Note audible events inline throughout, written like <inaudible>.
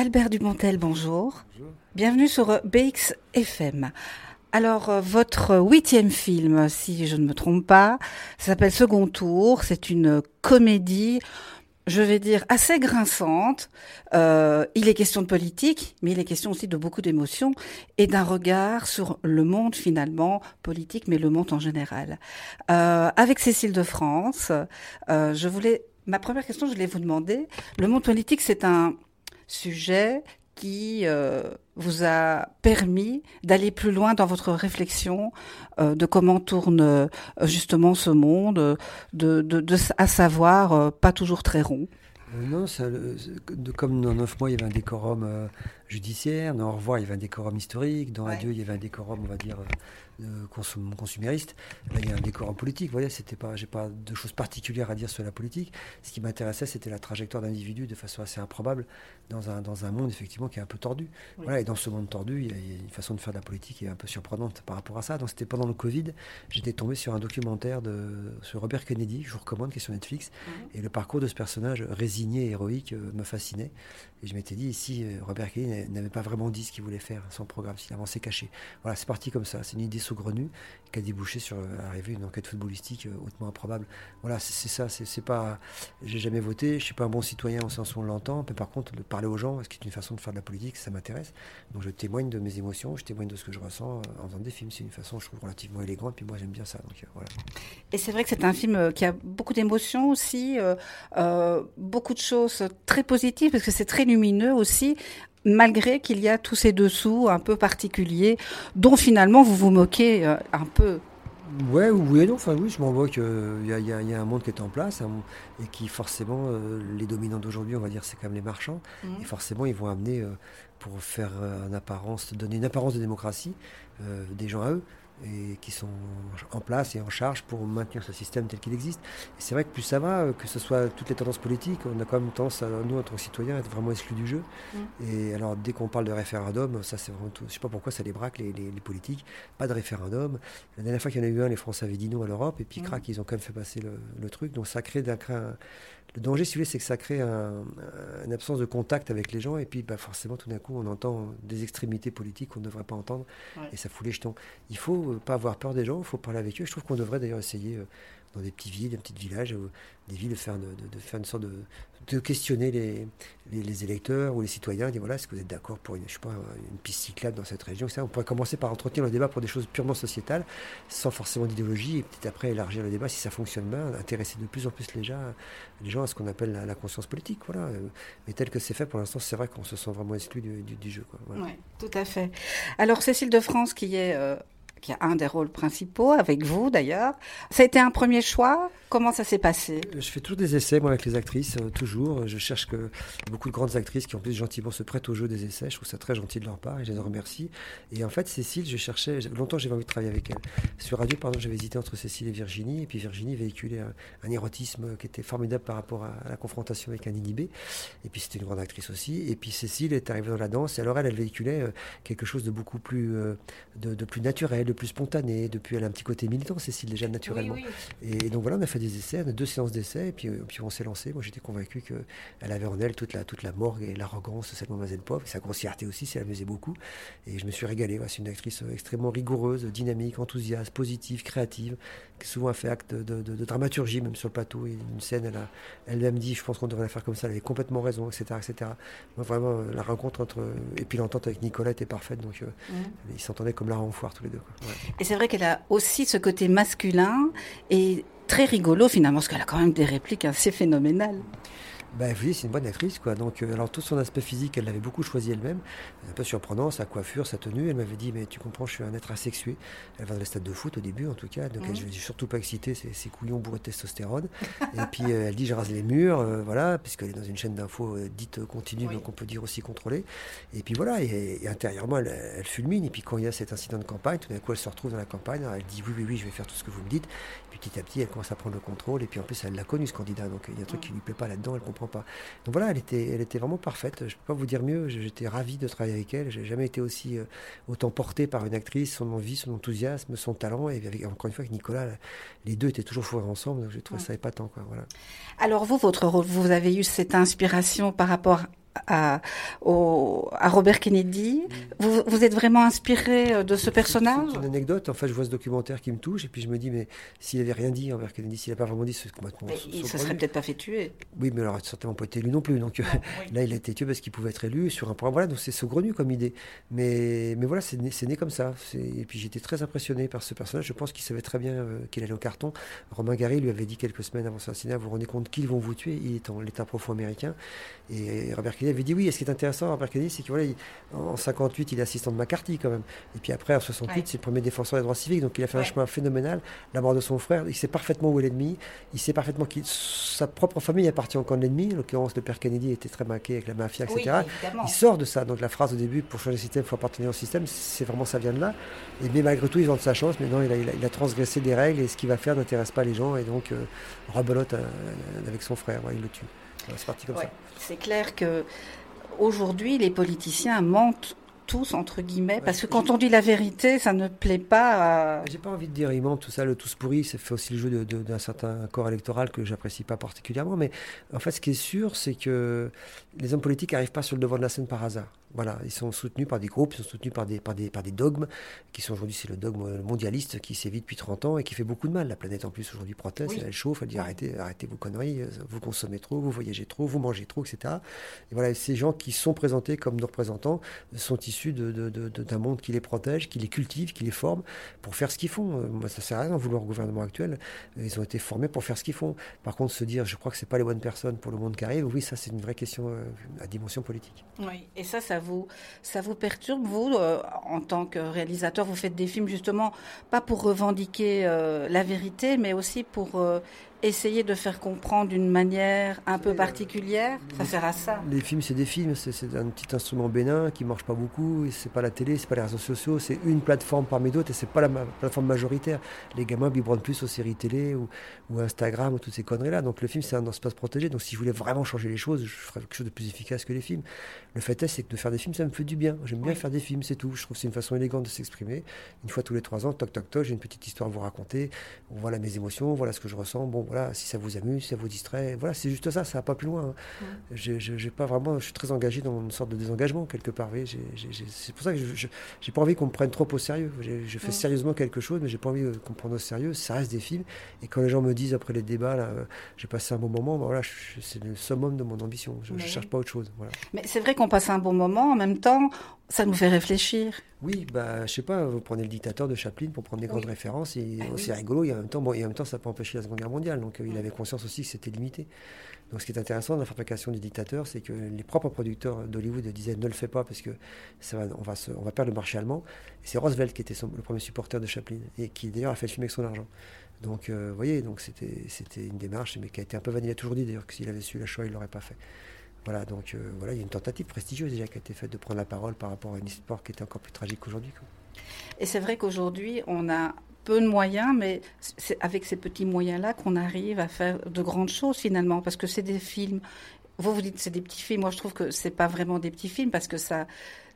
Albert Dumontel, bonjour. bonjour. Bienvenue sur BX FM. Alors, euh, votre huitième film, si je ne me trompe pas, s'appelle Second Tour. C'est une comédie, je vais dire, assez grinçante. Euh, il est question de politique, mais il est question aussi de beaucoup d'émotions et d'un regard sur le monde finalement politique, mais le monde en général. Euh, avec Cécile de France, euh, je voulais, ma première question, je voulais vous demander, le monde politique, c'est un sujet qui euh, vous a permis d'aller plus loin dans votre réflexion euh, de comment tourne euh, justement ce monde, de, de, à savoir pas toujours très rond. Non, ça, comme dans Neuf mois, il y avait un décorum judiciaire, dans Au revoir, il y avait un décorum historique, dans Adieu, il y avait un décorum, on va dire, consum consumériste. Là, il y a un décorum politique. Vous voyez, c'était pas, j'ai pas de choses particulières à dire sur la politique. Ce qui m'intéressait, c'était la trajectoire d'individus de façon assez improbable dans un, dans un monde effectivement qui est un peu tordu. Voilà, et dans ce monde tordu, il y, a, une façon de faire de la politique qui est un peu surprenante par rapport à ça. Donc c'était pendant le Covid, j'étais tombé sur un documentaire de, sur Robert Kennedy, je vous recommande, qui est sur Netflix. Mhm. Et le parcours de ce personnage résigné héroïque euh, me fascinait. Et je m'étais dit, si euh, Robert Kennedy n'avait pas vraiment dit ce qu'il voulait faire, son programme, s'il avançait caché. Voilà, c'est parti comme ça. C'est une idée saugrenue qui a débouché sur euh, d'une enquête footballistique hautement improbable. Voilà, c'est ça. C'est pas, j'ai jamais voté, je suis pas un bon citoyen au sens où on l'entend, mais par contre, de parler aux gens, ce qui est une façon de faire de la politique, ça m'intéresse. Donc je témoigne de mes émotions, je témoigne de ce que je ressens euh, en faisant des films. C'est une façon, je trouve, relativement élégante, puis moi j'aime bien ça. Donc, euh, voilà. Et c'est vrai que c'est un film euh, qui a beaucoup d'émotions aussi, beaucoup de choses très positives, parce que c'est très lumineux aussi malgré qu'il y a tous ces dessous un peu particuliers dont finalement vous vous moquez un peu Ouais, oui et non. Enfin, oui, je m'en vois qu'il y, y, y, a un monde qui est en place et qui, forcément, euh, les dominants d'aujourd'hui, on va dire, c'est quand même les marchands. Mmh. Et forcément, ils vont amener, euh, pour faire euh, une apparence, donner une apparence de démocratie, des gens à eux et qui sont en place et en charge pour maintenir ce système tel qu'il existe. Et c'est vrai que plus ça va, euh, que ce soit toutes les tendances politiques, on a quand même tendance, à, nous, en tant que citoyens, à être vraiment exclus du jeu. Mm. Et alors, dès qu'on parle de référendum, ça c'est vraiment tout. Je sais pas pourquoi ça les braque, les, les, politiques. Pas de référendum. La dernière fois qu'il y en a eu un, les Français avaient dit non à l'Europe, et puis, mm. crac, ils ont quand même fait passer le, le truc. Donc, ça crée d'un le danger, si vous voulez, c'est que ça crée une absence de contact avec les gens, et puis bah, forcément, tout d'un coup, on entend des extrémités politiques qu'on ne devrait pas entendre, et ça fout les jetons. Il faut euh, pas avoir peur des gens, il faut parler avec eux. Je trouve qu'on devrait d'ailleurs essayer euh, dans des petites villes, des petits villages, des villes, de faire, une sorte de, questionner les, électeurs ou les citoyens, dire voilà, est-ce que vous êtes d'accord pour une, je sais pas, une piste cyclable dans cette région On pourrait commencer par entretenir le débat pour des choses purement sociétales, sans forcément d'idéologie, et peut-être après élargir le débat si ça fonctionne bien, intéresser de plus en plus les gens, les gens à ce qu'on appelle la, conscience politique. Voilà. Mais tel que c'est fait, pour l'instant, c'est vrai qu'on se sent vraiment exclu du, jeu. Oui, tout à fait. Alors, Cécile de France, qui est euh, qui a un des rôles principaux, avec vous d'ailleurs. Ça a été un premier choix? Comment ça s'est passé? Je fais toujours des essais, moi, avec les actrices, euh, toujours. Je cherche que beaucoup de grandes actrices qui, en plus, gentiment se prêtent au jeu des essais. Je trouve ça très gentil de leur part et je les remercie. Et en fait, Cécile, je cherchais, longtemps j'avais envie de travailler avec elle. Sur Radio, pardon, j'avais hésité entre Cécile et Virginie. Et puis Virginie véhiculait un, érotisme qui était formidable par rapport à, la confrontation avec un inhibé. Et puis c'était une grande actrice aussi. Et puis Cécile est arrivée dans la danse. Et alors elle, elle véhiculait euh, quelque chose de beaucoup plus, euh, de, plus naturel, de plus spontané. Depuis, elle a un petit côté militant, Cécile, déjà naturellement. Et donc voilà, on a fait des essais, on a deux séances d'essais, et puis, euh, puis on s'est lancé. Moi, j'étais convaincu qu'elle avait en elle toute la, toute la morgue et l'arrogance de cette mademoiselle Pop, et sa grossièreté aussi, si elle amusait beaucoup. Et je me suis régalé. c'est une actrice euh, extrêmement rigoureuse, dynamique, enthousiaste, positive, créative, qui souvent a fait acte de, dramaturgie, même sur le plateau. Et une scène, elle, a, elle dit, je pense qu'on devrait la faire comme ça, elle avait complètement raison, etc. etc. Moi, vraiment, euh, la rencontre entre. Et puis l'entente avec Nicolas était parfaite, donc mmh. ils s'entendaient comme la en foire tous les deux. Et c'est vrai qu'elle a aussi ce côté masculin et très rigolo finalement, parce qu'elle a quand même des répliques assez phénoménales. Ben, vous c'est une bonne actrice, quoi. Donc, euh, alors, tout son aspect physique, elle l'avait beaucoup choisi elle-même. Un peu surprenant, sa coiffure, sa tenue. Elle m'avait dit, mais tu comprends, je suis un être asexué. Elle va dans les stades de foot au début, en tout cas. Donc, elle, je ne suis surtout pas excité, c'est ses couillons bourrés de testostérone. <laughs> et puis, euh, elle dit, je rase les murs, euh, voilà, puisqu'elle est dans une chaîne d'infos dite continue, donc on peut dire aussi contrôlée. Et puis, voilà, et, intérieurement, elle, fulmine. Et puis, quand il y a cet incident de campagne, tout d'un coup, elle se retrouve dans la campagne. elle dit, oui, oui, oui, je vais faire tout ce que vous me dites. puis, petit à petit, elle commence à prendre le contrôle. Et puis, en plus, elle l'a connu, ce candidat. Donc, il y a un truc qui lui plaît pas là-dedans, elle comprend pas. Donc, elle était, elle était vraiment parfaite. Je ne peux pas vous dire mieux. J'étais ravi de travailler avec elle. J'ai jamais été aussi euh, autant porté par une actrice, son envie, son enthousiasme, son talent. Et encore une fois, avec Nicolas, les deux étaient toujours fourrés ensemble. Donc j'ai trouvé ça épatant. Quoi, voilà. Alors vous, votre rôle, vous avez eu cette inspiration par rapport à, à Robert Kennedy. Vous, vous, êtes vraiment inspiré euh, de ce personnage? C'est une anecdote. En fait, je vois ce documentaire qui me touche et puis je me dis, mais s'il avait rien dit envers Kennedy, s'il n'a pas vraiment dit ce complètement. il ne se serait peut-être pas fait tuer. Oui, mais il n'aurait certainement pas été élu non plus. Donc <laughs> là, il a été tué parce qu'il pouvait être élu sur un programme. Voilà, donc c'est saugrenu comme idée. Mais, mais voilà, c'est né, né, comme ça. Et puis j'étais très impressionné par ce personnage. Je pense qu'il savait très bien euh, qu'il allait au carton. Romain Gary lui avait dit quelques semaines avant son assassinat, vous vous rendez compte qu'ils vont vous tuer Il est en l'état profond américain. Et Robert Kennedy avait dit oui. Et ce qui est intéressant, Robert Kennedy, c'est qu'en en 58, il est assistant de McCarthy quand même. Et puis après, en 68, c'est le premier défenseur des droits civiques. Donc il a fait un chemin phénoménal. La mort de son frère, il sait parfaitement où est l'ennemi. Il sait parfaitement que sa propre famille appartient au camp de l'ennemi. En l'occurrence, le père Kennedy était très maqué avec la mafia, etc. il sort de ça. Donc la phrase au début, pour changer le système, il faut appartenir au système, c'est vraiment ça vient de là. Et mais malgré tout, ils ont de sa chance. Il a, il a, transgressé des règles et ce qu'il va faire n'intéresse pas les gens. Et donc, euh, rebelote euh, avec son frère. il le tue. C'est parti comme ça. C'est clair que aujourd'hui, les politiciens mentent tous, entre guillemets, parce que quand on dit la vérité, ça ne plaît pas à... J'ai pas envie de dire ils mentent, tout ça, le tous pourri, ça fait aussi le jeu d'un certain corps électoral que j'apprécie pas particulièrement, mais en fait, ce qui est sûr, c'est que les hommes politiques n'arrivent pas sur le devant de la scène par hasard. Voilà, ils sont soutenus par des groupes, ils sont soutenus par des, par des, par des dogmes, qui sont aujourd'hui, c'est le dogme mondialiste qui sévit depuis 30 ans et qui fait beaucoup de mal. La planète en plus aujourd'hui proteste, elle chauffe, elle dit arrêtez, arrêtez vos conneries, vous consommez trop, vous voyagez trop, vous mangez trop, etc. Et voilà, ces gens qui sont présentés comme nos représentants sont issus d'un de, de, monde qui les protège, qui les cultive, qui les forme pour faire ce qu'ils font. Moi, ça sert à rien de vouloir au gouvernement actuel. Ils ont été formés pour faire ce qu'ils font. Par contre, se dire, je crois que c'est pas les bonnes personnes pour le monde qui arrive, oui, ça c'est une vraie question euh, à dimension politique. Oui, et ça, ça vous, ça vous perturbe, vous, euh, en tant que réalisateur Vous faites des films justement pas pour revendiquer euh, la vérité, mais aussi pour euh, essayer de faire comprendre d'une manière un peu particulière, ça sert à ça. Les films, c'est des films, c'est un petit instrument bénin qui marche pas beaucoup. C'est pas la télé, c'est pas les réseaux sociaux, c'est une plateforme parmi d'autres et c'est pas la plateforme majoritaire. Les gamins biberonnent plus aux séries télé ou, ou Instagram ou toutes ces conneries-là. Donc le film, c'est un espace protégé. Donc si je voulais vraiment changer les choses, je ferais quelque chose de plus efficace que les films. Le fait est, c'est que de faire des films, ça me fait du bien. J'aime bien faire des films, c'est tout. Je trouve que c'est une façon élégante de s'exprimer. Une fois tous les trois ans, toc toc toc, j'ai une petite histoire à vous raconter. Voilà mes émotions, voilà ce que je ressens. Bon, voilà, si ça vous amuse, si ça vous distrait, voilà, c'est juste ça, ça va pas plus loin. Hein. J'ai pas vraiment, je suis très engagé dans une sorte de désengagement quelque part. C'est pour ça que je j'ai pas envie qu'on me prenne trop au sérieux. Je fais sérieusement quelque chose, mais j'ai pas envie qu'on me prenne au sérieux. Ça reste des films. Et quand les gens me disent après les débats, là, euh, j'ai passé un bon moment, ben voilà, c'est le summum de mon ambition. Je, ne cherche pas autre chose. Voilà. Mais c'est vrai qu'on passe un bon moment. En même temps, ça nous fait réfléchir. Oui, bah, je sais pas, vous prenez le dictateur de Chaplin pour prendre des grandes références, et ah c'est rigolo, et en même temps, bon, et en même temps, ça peut empêcher la Seconde Guerre mondiale, donc euh, il avait conscience aussi que c'était limité. Donc ce qui est intéressant dans la fabrication du dictateur, c'est que les propres producteurs d'Hollywood disaient ne le fais pas parce que ça va, on, va on va perdre le marché allemand. Et c'est Roosevelt qui était le premier supporter de Chaplin, et qui d'ailleurs a fait le film avec son argent. Donc euh, vous voyez, donc c'était, c'était une démarche, mais qui a été un peu vanille. Il a toujours dit d'ailleurs que s'il avait su la choix, il ne l'aurait pas fait. Voilà, donc euh, voilà, il y a une tentative prestigieuse déjà qui a été faite de prendre la parole par rapport à une histoire qui était encore plus tragique qu'aujourd'hui. Et c'est vrai qu'aujourd'hui, on a peu de moyens, mais c'est avec ces petits moyens-là qu'on arrive à faire de grandes choses finalement, parce que c'est des films. Vous vous dites c'est des petits films, moi je trouve que c'est pas vraiment des petits films parce que ça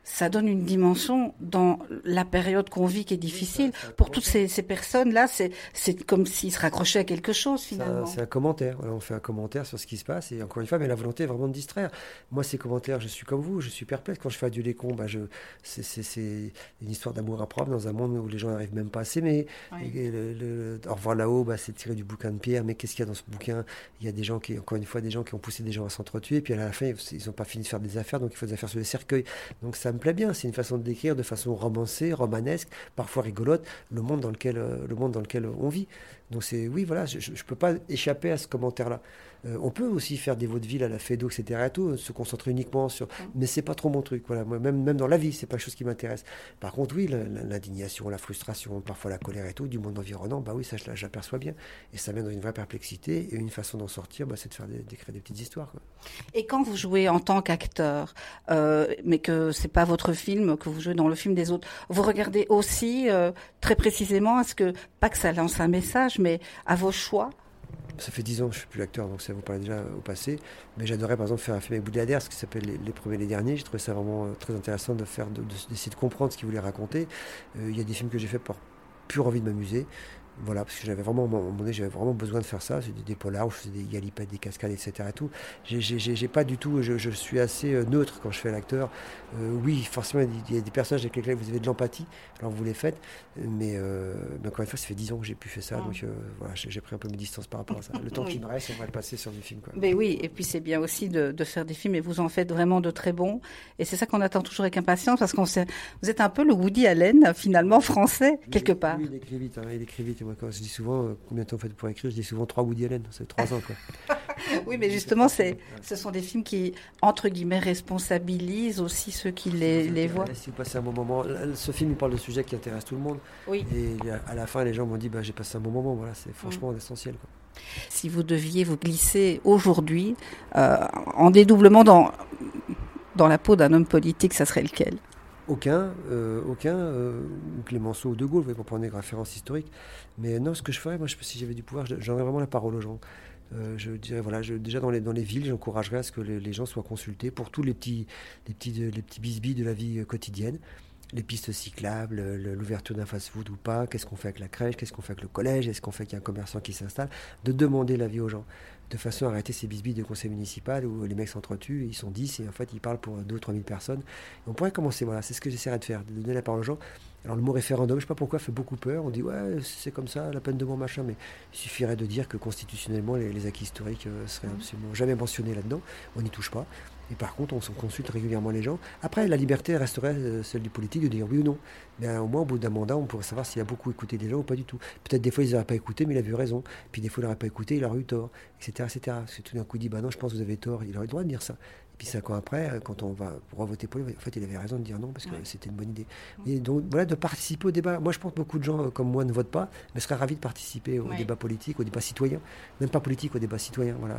ça donne une dimension dans la période qu'on vit qui est difficile. Pour toutes ces, ces personnes-là, c'est comme s'ils se raccrochaient à quelque chose finalement. C'est un commentaire. on fait un commentaire sur ce qui se passe et encore une fois, mais la volonté est vraiment de distraire. Moi, ces commentaires, je suis comme vous, je suis perplexe. Quand je fais Adieu les cons, bah, c'est une histoire d'amour à propre dans un monde où les gens n'arrivent même pas à s'aimer. Le, au revoir là-haut, bah, c'est tiré du bouquin de Pierre. Mais qu'est-ce qu'il y a dans ce bouquin? Il y a des gens qui, encore une fois, des gens qui ont poussé des gens à s'entretuer. Puis à la fin, ils n'ont pas fini de faire des affaires, donc il faut des affaires sur les cercueils. Donc ça me plaît bien. C'est une façon de décrire de façon romancée, romanesque, parfois rigolote, le monde dans lequel, euh, le monde dans lequel on vit. Donc c'est oui, voilà, je ne peux pas échapper à ce commentaire-là. Euh, on peut aussi faire des vaudevilles à la Fédo, etc. Et tout, se concentrer uniquement sur. Mais c'est pas trop mon truc. Voilà, moi, même, même dans la vie, c'est pas quelque chose qui m'intéresse. Par contre, oui, l'indignation, la, frustration, parfois la colère et tout du monde environnant, bah oui, ça, je l'aperçois bien. Et ça mène dans une vraie perplexité. Et une façon d'en sortir, bah, c'est de faire d'écrire des petites histoires. Et quand vous jouez en tant qu'acteur, euh, mais que c'est pas votre film, que vous jouez dans le film des autres, vous regardez aussi euh, très précisément à ce que, pas que ça lance un message, mais à vos choix ça fait dix ans que je suis plus acteur, donc ça vous parlait déjà au passé. Mais j'adorais par exemple faire un film avec Boudé ce qui s'appelle les, premiers et les derniers. J'ai trouvé ça vraiment euh, très intéressant de faire, d'essayer de, comprendre ce qu'il voulait raconter. Euh, il y a des films que j'ai fait par pure envie de m'amuser. Voilà, parce que j'avais vraiment, j'avais vraiment besoin de faire ça. C'était des polars où je faisais des galipettes, des cascades, etc. Et tout. J'ai pas du tout, je, suis assez euh, neutre quand je fais l'acteur. Euh, oui, forcément, il y a des personnages avec lesquels vous avez de l'empathie, alors vous les faites. Mais, euh, encore une fois, ça fait 10 ans que j'ai pu faire ça. Ah. Donc voilà, j'ai pris un peu mes distances par rapport à ça. <laughs> Le temps qui me reste, on va le passer sur du film. Quoi. Mais oui, et puis c'est bien aussi de, faire des films et vous en faites vraiment de très bons. Et c'est ça qu'on attend toujours avec impatience parce qu'on vous êtes un peu le Woody Allen, finalement, français, quelque part. Oui, il écrit vite. Hein, il écrit vite quand je dis souvent euh, combien de temps fait pour écrire, je dis souvent trois Woody Allen, c'est trois ans quoi. <laughs> oui, mais justement, c'est, ce sont des films qui, entre guillemets, responsabilisent aussi ceux qui les, les voient. Si vous passez un bon moment, ce film il parle de sujets qui intéressent tout le monde. Oui. Et à la fin, les gens m'ont dit bah, j'ai passé un bon moment. Voilà, c'est franchement mm. essentiel. Quoi. Si vous deviez vous glisser aujourd'hui euh, en dédoublement dans, dans la peau d'un homme politique, ça serait lequel? Aucun, euh, aucun, euh, Clémenceau ou De Gaulle, pour prendre des références historiques. Mais non, ce que je ferais, moi, si j'avais du pouvoir, j'aurais vraiment la parole aux gens. Euh, je dirais, voilà, je, déjà dans les, dans les villes, j'encouragerais à ce que les, gens soient consultés pour tous les petits, les petits, les petits bisbis de la vie quotidienne. Les pistes cyclables, l'ouverture d'un fast-food ou pas, qu'est-ce qu'on fait avec la crèche, qu'est-ce qu'on fait avec le collège, est-ce qu'on fait qu'il y a un commerçant qui s'installe, de demander l'avis aux gens de façon à arrêter ces bisbilles de conseil municipal où les mecs s'entretuent, ils sont 10 et en fait ils parlent pour 2 ou 3 000 personnes. on pourrait commencer, voilà, c'est ce que j'essaierai de faire, de donner la parole aux gens. Alors le mot référendum, je ne sais pas pourquoi, fait beaucoup peur. On dit ouais, c'est comme ça, la peine de mort, machin, mais il suffirait de dire que constitutionnellement, les, acquis historiques euh, seraient mmh. absolument jamais mentionnés là-dedans. On n'y touche pas. Et par contre, on consulte régulièrement les gens. Après, la liberté resterait euh, celle du politique de dire oui ou non. Mais au moins, au bout d'un mandat, on pourrait savoir s'il a beaucoup écouté des gens ou pas du tout. Peut-être des fois, ils n'auraient pas écouté, mais il a eu raison. Puis des fois, il n'aurait pas écouté, il aurait eu tort, etc. etc. C'est tout d'un coup dit, bah non, je pense que vous avez tort. Il aurait le droit de dire ça. Et puis cinq ans après, euh, quand on va pour voter pour lui, en fait, il avait raison de dire non parce que c'était une bonne idée. Et donc voilà, de participer au débat. Moi, je pense que beaucoup de gens euh, comme moi ne votent pas, mais seraient ravis de participer au débat politique, au débat citoyen, même pas politique, au débat citoyen. Voilà.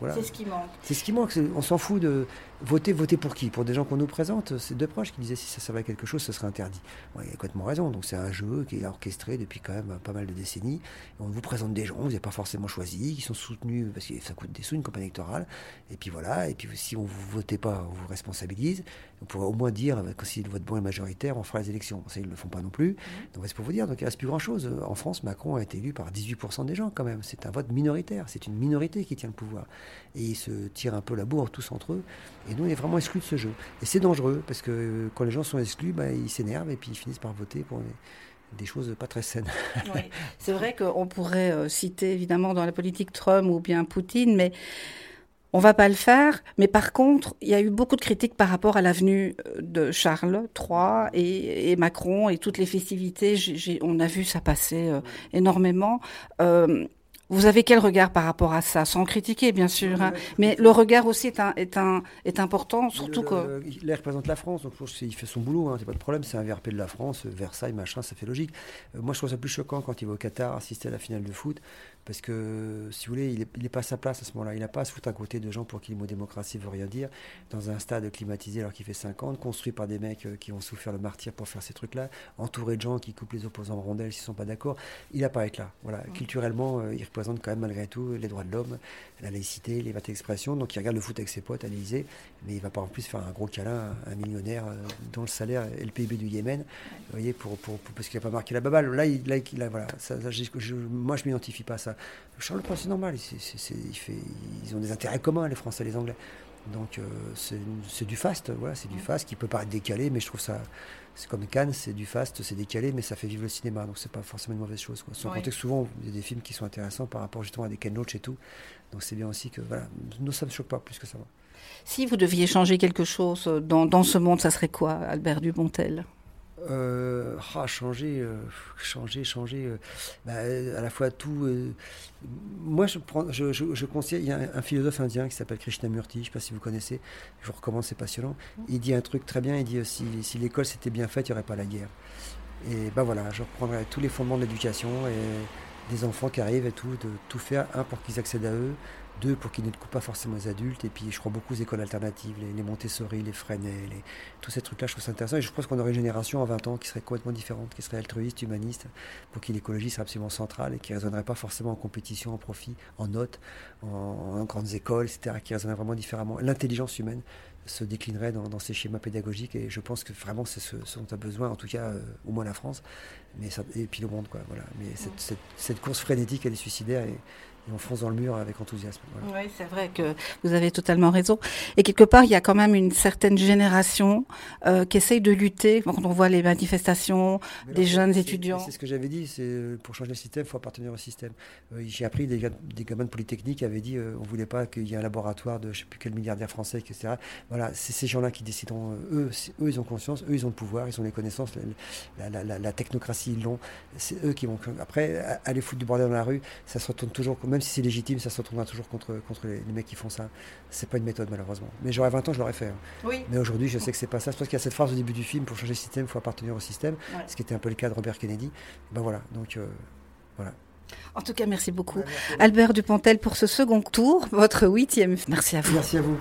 voilà. C'est ce qui manque. C'est ce qui manque. On s'en fout de voter, voter pour qui? Pour des gens qu'on nous présente. C'est deux proches qui disaient si ça servait à quelque chose, ce serait interdit. il a complètement raison. Donc c'est un jeu qui est orchestré depuis quand même pas mal de décennies. On vous présente des gens, vous n'avez pas forcément choisi, qui sont soutenus parce que ça coûte des sous une campagne électorale. Et puis voilà. Et puis si on vous votez pas, on vous responsabilise. On pourrait au moins dire que si le vote bon est majoritaire, on fera les élections. Ça, ils ne le font pas non plus. Mmh. Donc c'est pour vous dire. Donc il reste plus grand chose. En France, Macron a été élu par 18% des gens quand même. C'est un vote minoritaire. C'est une minorité qui tient le pouvoir. Et ils se tirent un peu la bourre tous entre eux. Et nous, on est vraiment exclus de ce jeu. Et c'est dangereux parce que quand les gens sont exclus, bah, ils s'énervent et puis ils finissent par voter pour des choses pas très saines. <laughs> C'est vrai qu'on pourrait euh, citer évidemment dans la politique Trump ou bien Poutine, mais on va pas le faire. Mais par contre, il y a eu beaucoup de critiques par rapport à l'avenue euh, de Charles III et, Macron et toutes les festivités. on a vu ça passer euh, énormément. Vous avez quel regard par rapport à ça Sans critiquer, bien sûr. Hein. Mais le regard aussi est, un, est, un, est important, surtout que... Il représente la France, donc il fait son boulot, hein, c'est pas de problème. C'est un VRP de la France, Versailles, machin, ça fait logique. Euh, moi, je trouve ça plus choquant quand il va au Qatar assister à la finale de foot. Parce que, si vous voulez, il n'est pas à sa place à ce moment-là. Il n'a pas à se foutre à côté de gens pour qui le mot démocratie veut rien dire. Dans un stade climatisé alors qu'il fait 50, construit par des mecs euh, qui ont souffert le martyr pour faire ces trucs-là, entouré de gens qui coupent les opposants en rondelles s'ils ne sont pas d'accord. Il n'a pas à être là. Voilà. Culturellement, euh, il représente quand même malgré tout les droits de l'homme, la laïcité, les libertés d'expression. Donc il regarde le foot avec ses potes à l'Élysée, mais il va pas en plus faire un gros câlin à un millionnaire euh, dont le salaire est le PIB du Yémen, vous voyez, pour, pour, parce qu'il n'a pas marqué la baballe. Là, il, là, voilà, ça, je, moi, je m'identifie pas à ça. Charles III, c'est normal. il ils ont des intérêts communs, les Français et les Anglais. Donc, euh, c'est du fast. Voilà, c'est du fast qui peut paraître décalé, mais je trouve ça. C'est comme Cannes, c'est du fast, c'est décalé, mais ça fait vivre le cinéma. Donc, c'est pas forcément une mauvaise chose. Quoi. Sans compter que souvent, il y a des films qui sont intéressants par rapport justement à des Ken Loach et tout. Donc, c'est bien aussi que. Voilà, nous, ça ne choque pas plus que ça va. Si vous deviez changer quelque chose dans, dans ce monde, ça serait quoi, Albert Dupontel? Euh, ah, changer, euh, changer, changer. Euh, bah, à la fois tout. moi, je, prends, je, je, conseille. Il y a un, philosophe indien qui s'appelle Krishnamurti. Je ne sais pas si vous connaissez. Je vous recommande, c'est passionnant. Il dit un truc très bien. Il dit si, si l'école s'était bien faite, il n'y aurait pas la guerre. Et ben voilà, je reprendrai tous les fondements de l'éducation et des enfants qui arrivent et tout, de tout faire un pour qu'ils accèdent à eux, deux, pour qu'ils ne coupent pas forcément les adultes. Et puis, je crois beaucoup aux écoles alternatives, les, Montessori, les Freinet, les, tous ces trucs-là, je trouve ça intéressant. Et je pense qu'on aurait une génération en 20 ans qui serait complètement différente, qui serait altruiste, humaniste, pour qui l'écologie serait absolument centrale et qui ne raisonnerait pas forcément en compétition, en profit, en notes, en, grandes écoles, etc., qui raisonnerait vraiment différemment. L'intelligence humaine se déclinerait dans, ces schémas pédagogiques. Et je pense que vraiment, c'est ce, dont a besoin, en tout cas, au moins la France, mais et puis le monde. Quoi, voilà. Mais cette, cette, course frénétique, elle est suicidaire. Et, et on fonce dans le mur avec enthousiasme. Oui, c'est vrai que vous avez totalement raison. Et quelque part, il y a quand même une certaine génération euh, qui essaye de lutter. Quand on voit les manifestations des jeunes étudiants. C'est ce que j'avais dit, c'est euh, pour changer le système, il faut appartenir au système. Euh, j'ai appris des, des gamins de Polytechnique qui avaient dit on ne voulait pas qu'il y ait un laboratoire de je ne sais plus quel milliardaire français, etc. Voilà, c'est ces gens-là qui décideront. eux, eux, ils ont conscience, eux, ils ont le pouvoir, ils ont les connaissances, la, la, la, la technocratie, ils l'ont. C'est eux qui vont. Après, aller foutre du bordel dans la rue, ça se retourne toujours comme même si c'est légitime, ça se retournera toujours contre, contre les, mecs qui font ça. C'est pas une méthode, malheureusement. Mais j'aurais 20 ans, je l'aurais fait. Hein. Oui. Mais aujourd'hui, je sais que c'est pas ça. Je pense qu'il y a cette phrase au début du film pour changer le système, il faut appartenir au système. Ce qui était un peu le cas de Robert Kennedy. Ben voilà. Donc, euh, voilà. En tout cas, merci beaucoup. Albert Dupontel pour ce second tour, votre huitième. Merci à vous. Merci à vous.